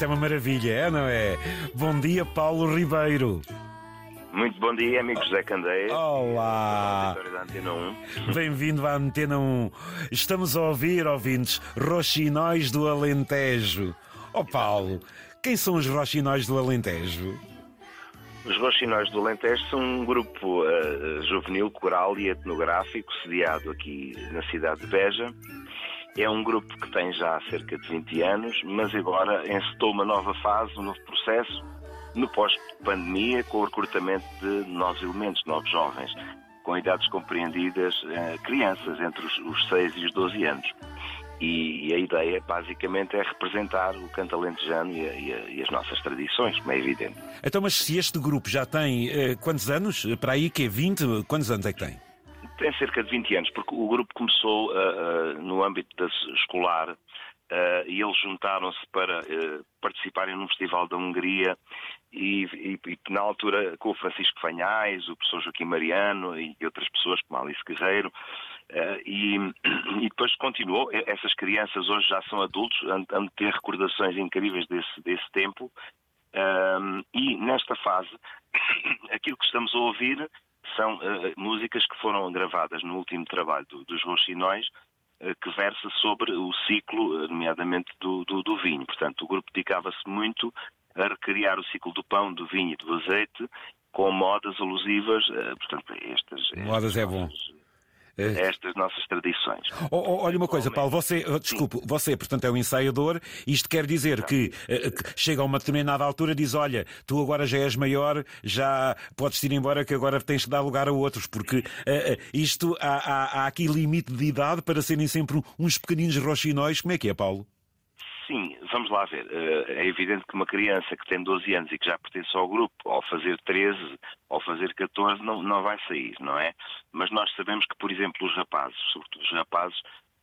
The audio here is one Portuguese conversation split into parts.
Isto é uma maravilha, é, não é? Bom dia, Paulo Ribeiro. Muito bom dia, amigo José Candeia. Olá! Bem-vindo à Antena 1. Estamos a ouvir, ouvintes, Roxinóis do Alentejo. Oh, Paulo, quem são os Roxinóis do Alentejo? Os Roxinóis do Alentejo são um grupo uh, juvenil, coral e etnográfico sediado aqui na cidade de Beja é um grupo que tem já cerca de 20 anos, mas agora encetou uma nova fase, um novo processo, no pós-pandemia, com o recrutamento de novos elementos, novos jovens, com idades compreendidas, eh, crianças entre os, os 6 e os 12 anos. E, e, a ideia, basicamente, é representar o canto alentejano e, e, e, as nossas tradições, como é evidente. Então, mas se este grupo já tem eh, quantos anos? Para aí que é 20? Quantos anos é que tem? Tem cerca de 20 anos, porque o grupo começou uh, uh, no âmbito da escolar uh, e eles juntaram-se para participarem num festival da Hungria e, e, e, na altura com o Francisco Fanhais, o professor Joaquim Mariano e outras pessoas como Alice Guerreiro e, e, depois continuou. Essas crianças hoje já são adultos, han de ter recordações incríveis desse, desse tempo e nesta fase aquilo que estamos a ouvir são uh, músicas que foram gravadas no último trabalho do, dos Roxinóis, uh, que versa sobre o ciclo, nomeadamente do, do, do vinho. Portanto, o grupo dedicava-se muito a recriar o ciclo do pão, do vinho e do azeite, com modas alusivas, portanto, estas... Modas estas é bom. É. estas nossas tradições. Oh, oh, olha uma coisa, Paulo, você, oh, desculpe, você, portanto, é um ensaiador, isto quer dizer que, uh, que, chega a uma determinada altura diz, olha, tu agora já és maior, já podes ir embora que agora tens de dar lugar a outros, porque uh, uh, isto, há, há, há, aqui limite de idade para serem sempre uns pequeninos roxinóis, como é que é, Paulo? Vamos lá ver. É evidente que uma criança que tem 12 anos e que já pertence ao grupo, ao fazer 13, ao fazer 14, não, não vai sair, não é? Mas nós sabemos que, por exemplo, os rapazes, sobretudo os rapazes,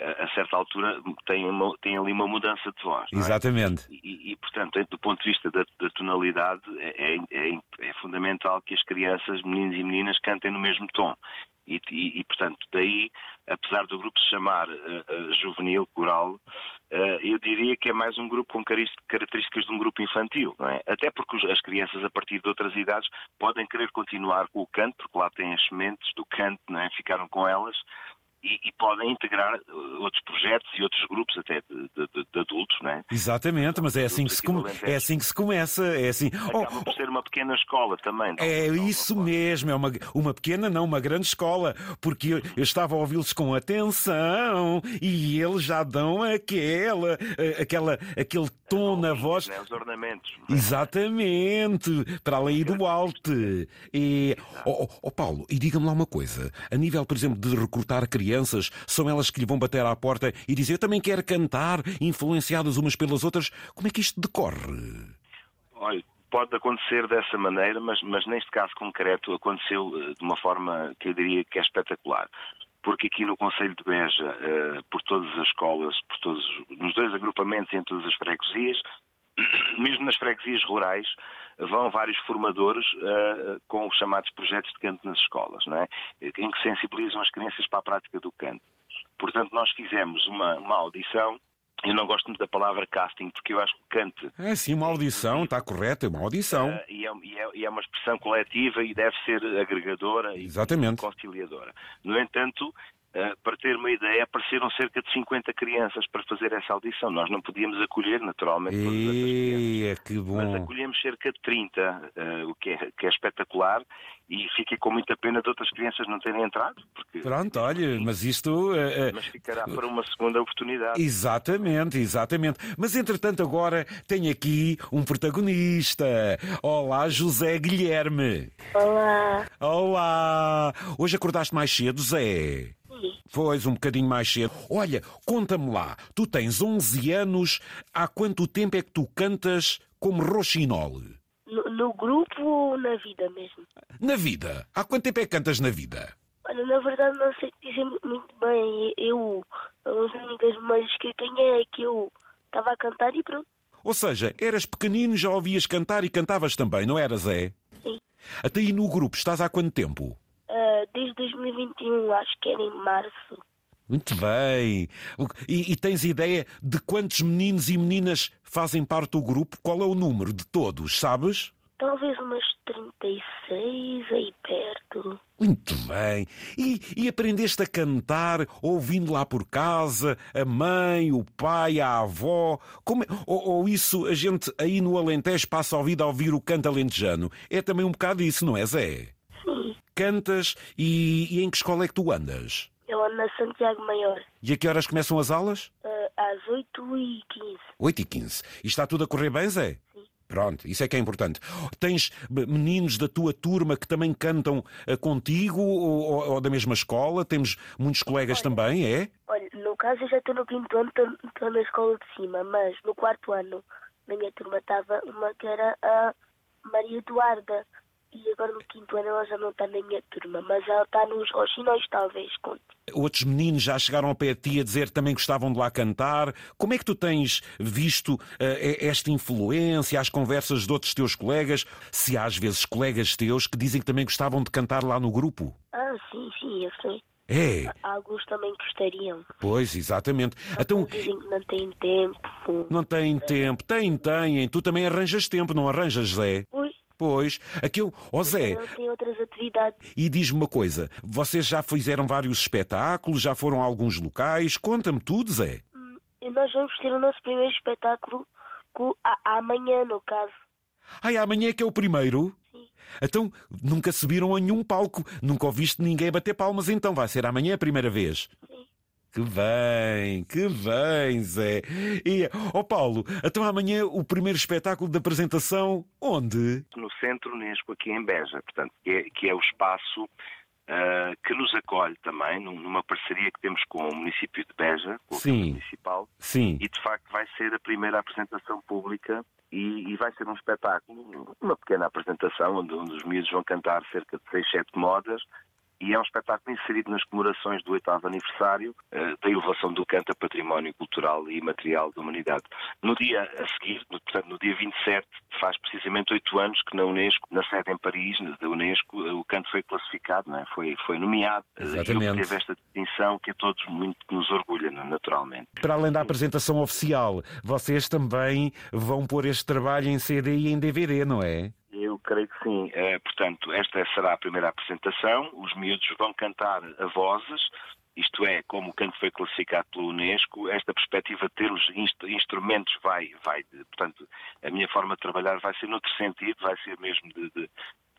a certa altura têm, uma, têm ali uma mudança de voz. É? Exatamente. É? E, e, portanto, do ponto de vista da, da tonalidade, é, é, é, é, fundamental que as crianças, meninos e meninas, cantem no mesmo tom. E, e, e portanto, daí, apesar do grupo se chamar uh, uh, juvenil, coral, eu diria que é mais um grupo com características de um grupo infantil, não é? Até porque as crianças, a partir de outras idades, podem querer continuar com o canto, porque lá têm as sementes do canto, não é? Ficaram com elas, e, e, podem integrar uh, outros projetos e outros grupos até de, de, de adultos, não é? Exatamente, mas é assim, que se, é assim que se começa. É assim. Acaba oh, por ser uma pequena escola também. Não, é não, isso não mesmo, é uma, uma pequena, não uma grande escola, porque eu, eu estava a ouvi-los com atenção e eles já dão aquela, eh, aquela, aquele tom na voz. Né, os ornamentos. Exatamente, para além do alto. E, oh, oh, oh Paulo, e diga-me lá uma coisa, a nível, por exemplo, de recrutar crianças crianças, são elas que lhe vão bater à porta e dizer também quero cantar, influenciadas umas pelas outras. Como é que isto decorre? Olha, pode acontecer dessa maneira, mas, mas neste caso concreto aconteceu eh, de uma forma que eu diria que é espetacular. Porque aqui no Conselho de Beja, uh, por todas as escolas, por todos, nos dois agrupamentos em todas as freguesias, mesmo nas freguesias rurais, vão vários formadores uh, com os chamados projetos de canto nas escolas, não é? em que sensibilizam as crianças para a prática do canto. Portanto, nós fizemos uma, uma audição eu não gosto muito da palavra casting, porque eu acho que cante. É sim, uma audição, está correto, é uma audição. Uh, e, é, e, é, e, é, uma expressão coletiva e deve ser agregadora Exatamente. e conciliadora. No entanto, Uh, para ter uma ideia, apareceram cerca de 50 crianças para fazer essa audição. Nós não podíamos acolher, naturalmente, todas e... essas crianças. que bom. Mas acolhemos cerca de 30, uh, eh, o que é, que é espetacular, e fiquei com muita pena de outras crianças não terem entrado. Porque... Pronto, olha, mas isto. Uh, mas ficará para uma segunda oportunidade. Exatamente, exatamente. Mas entretanto, agora tem aqui um protagonista. Olá, José Guilherme. Olá. Olá. Hoje acordaste mais cedo, Zé? Pois, um bocadinho mais cedo. Olha, conta-me lá, tu tens 11 anos, há quanto tempo é que tu cantas como Roxinol? No, no grupo ou na vida mesmo? Na vida? Há quanto tempo é que cantas na vida? Olha, na verdade não sei dizer muito bem. Eu, as únicas memórias que eu tenho é que eu estava a cantar e pronto. Ou seja, eras pequenino, já ouvias cantar e cantavas também, não eras, é? Sim. Até aí no grupo, estás há quanto tempo? Desde 2021, acho que era em março. Muito bem. E, e, tens ideia de quantos meninos e meninas fazem parte do grupo? Qual é o número de todos, sabes? Talvez umas 36 aí perto. Muito bem. E, e aprendeste a cantar ouvindo lá por casa a mãe, o pai, a avó? Como é? ou, ou, isso a gente aí no Alentejo passa a ouvir a ouvir o canto alentejano? É também um bocado isso, não é, Zé? Cantas e, e, em que escola é que tu andas? Eu ando na Santiago Maior. E a que horas começam as aulas? Uh, às 8 e 15. 8 e 15. E está tudo a correr bem, Zé? Sim. Pronto, isso é que é importante. Tens meninos da tua turma que também cantam uh, contigo ou, ou, da mesma escola? Temos muitos colegas olha, também, é? Olha, no caso eu já estou no quinto ano, estou na escola de cima, mas no quarto ano na minha turma estava uma que era a Maria Eduarda e agora no quinto ano ela já não está na minha turma, mas ela está nos Roxinóis, talvez, conte. Outros meninos já chegaram ao pé de ti a dizer que também gostavam de lá cantar. Como é que tu tens visto uh, esta influência, as conversas de outros teus colegas? Se há às vezes colegas teus que dizem que também gostavam de cantar lá no grupo? Ah, sim, sim, eu sei. É. Alguns também gostariam. Pois, exatamente. então dizem que não têm tempo. Não têm tempo. Têm, têm. Tu também arranjas tempo, não arranjas, Zé? Pois. Pois, aquilo. Ó oh, Zé. Tem outras atividades. E diz-me uma coisa: vocês já fizeram vários espetáculos, já foram a alguns locais? Conta-me tudo, Zé. Hum, nós vamos ter o nosso primeiro espetáculo com, a, amanhã, no caso. Ai, amanhã é que é o primeiro? Sim. Então, nunca subiram a nenhum palco, nunca ouviste ninguém bater palmas, então vai ser amanhã a primeira vez. Sim. Que bem, que bem, Zé. E, ó oh Paulo, então amanhã o primeiro espetáculo de apresentação, onde? No Centro Unesco, aqui em Beja, portanto, que é, que é o espaço uh, que nos acolhe também, numa parceria que temos com o município de Beja, com Sim. o municipal. Sim. E de facto vai ser a primeira apresentação pública e, e, vai ser um espetáculo, uma pequena apresentação, onde, onde os miúdos vão cantar cerca de 6, 7 modas e é um espetáculo inserido nas comemorações do oitavo aniversário uh, da elevação do canto a património cultural e material da humanidade. No dia a seguir, no, portanto, no dia 27, faz precisamente oito anos que na Unesco, na sede em Paris, da Unesco, uh, o canto foi classificado, é? foi, foi nomeado uh, Exatamente. e teve esta distinção que a todos muito nos orgulha, naturalmente. Para além da apresentação oficial, vocês também vão pôr este trabalho em CD e em DVD, não é? Creio que sim. É, portanto, esta será a primeira apresentação. Os miúdos vão cantar a vozes, isto é, como o canto foi classificado pela Unesco, esta perspectiva de ter os instrumentos vai, vai, portanto, a minha forma de trabalhar vai ser noutro sentido, vai ser mesmo de, de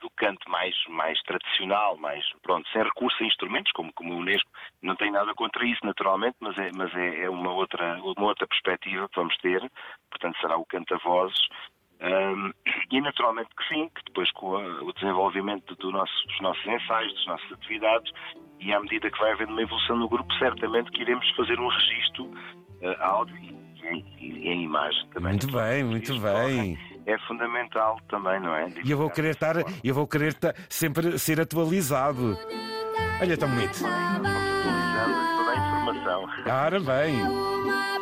do canto mais, mais tradicional, mais, pronto, sem recurso a instrumentos, como, como a Unesco, não tem nada contra isso, naturalmente, mas é, mas é, é uma, outra, uma outra perspectiva que vamos ter, portanto será o canto a vozes, um, e naturalmente que sim, que depois com a, o desenvolvimento do nosso, dos nossos ensaios, das nossas atividades, e à medida que vai havendo uma evolução no grupo, certamente que iremos fazer um registro uh, áudio e, em, e em imagem também. Muito bem, muito bem. É fundamental também, não é? E eu vou querer estar, eu vou querer estar, sempre ser atualizado. Olha, tão bonito. Vamos atualizando toda a informação. Ora bem.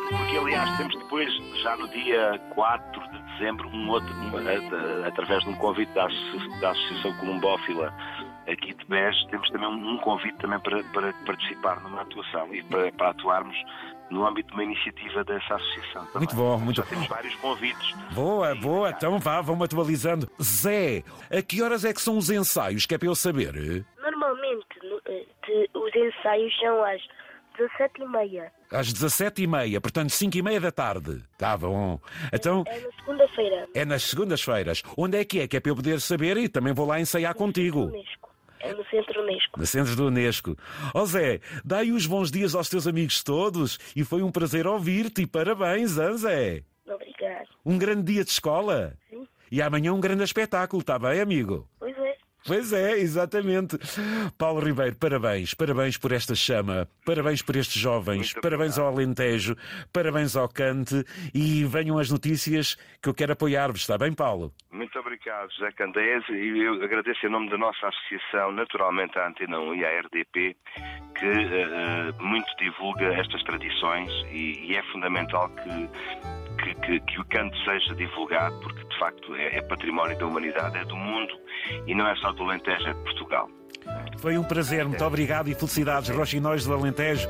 Porque, aliás, temos depois, já no dia 4 de dezembro, um outro, um, através de um convite da, da Associação Columbófila aqui de BES, temos também um convite também para, para participar numa atuação e para, para atuarmos no âmbito de uma iniciativa dessa associação. Também. Muito bom, muito Já temos vários convites. Boa, boa, então vá, vamos atualizando. Zé, a que horas é que são os ensaios, que é para eu saber? Normalmente eh, de, os ensaios são às 17h30. Às 17h30, portanto 5h30 da tarde. Tá bom. Então. É na segunda-feira. É nas segundas-feiras. Onde é que é? Que é para eu poder saber e também vou lá ensaiar contigo. Unesco. É no Centro Unesco. No Centro do Unesco. Ó oh Zé, dá aí os bons dias aos teus amigos todos e foi um prazer ouvir-te e parabéns, hein, Zé? Obrigado. Um grande dia de escola. Sim. E amanhã um grande espetáculo, está bem, amigo? Pois é. Exatamente. Paulo Ribeiro, parabéns, parabéns por esta chama, parabéns por estes jovens, Muito parabéns ao Alentejo, parabéns ao Cante. E venham as notícias que eu quero apoiar-vos, está bem, Paulo? Muito obrigado, José Candeias, e eu agradeço em nome da nossa associação, naturalmente a Antena 1 e a RDP, que uh, muito divulga estas tradições e, e é fundamental que que, que, que, o canto seja divulgado, porque de facto é, é, património da humanidade, é do mundo e não é só do Alentejo, é de Portugal. Foi um prazer, muito obrigado e felicidades, Rochinóis do Alentejo.